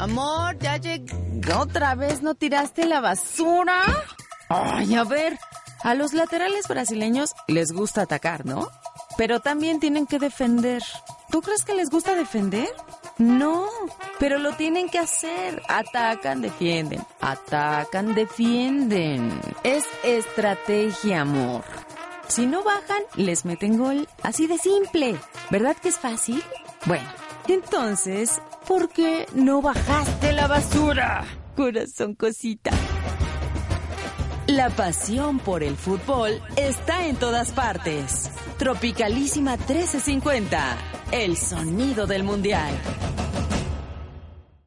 Amor, ya llegué. ¿Otra vez no tiraste la basura? Ay, a ver. A los laterales brasileños les gusta atacar, ¿no? Pero también tienen que defender. ¿Tú crees que les gusta defender? No, pero lo tienen que hacer. Atacan, defienden. Atacan, defienden. Es estrategia, amor. Si no bajan, les meten gol. Así de simple. ¿Verdad que es fácil? Bueno, entonces, ¿por qué no bajaste la basura? Corazón cosita. La pasión por el fútbol está en todas partes. Tropicalísima 1350. El sonido del mundial.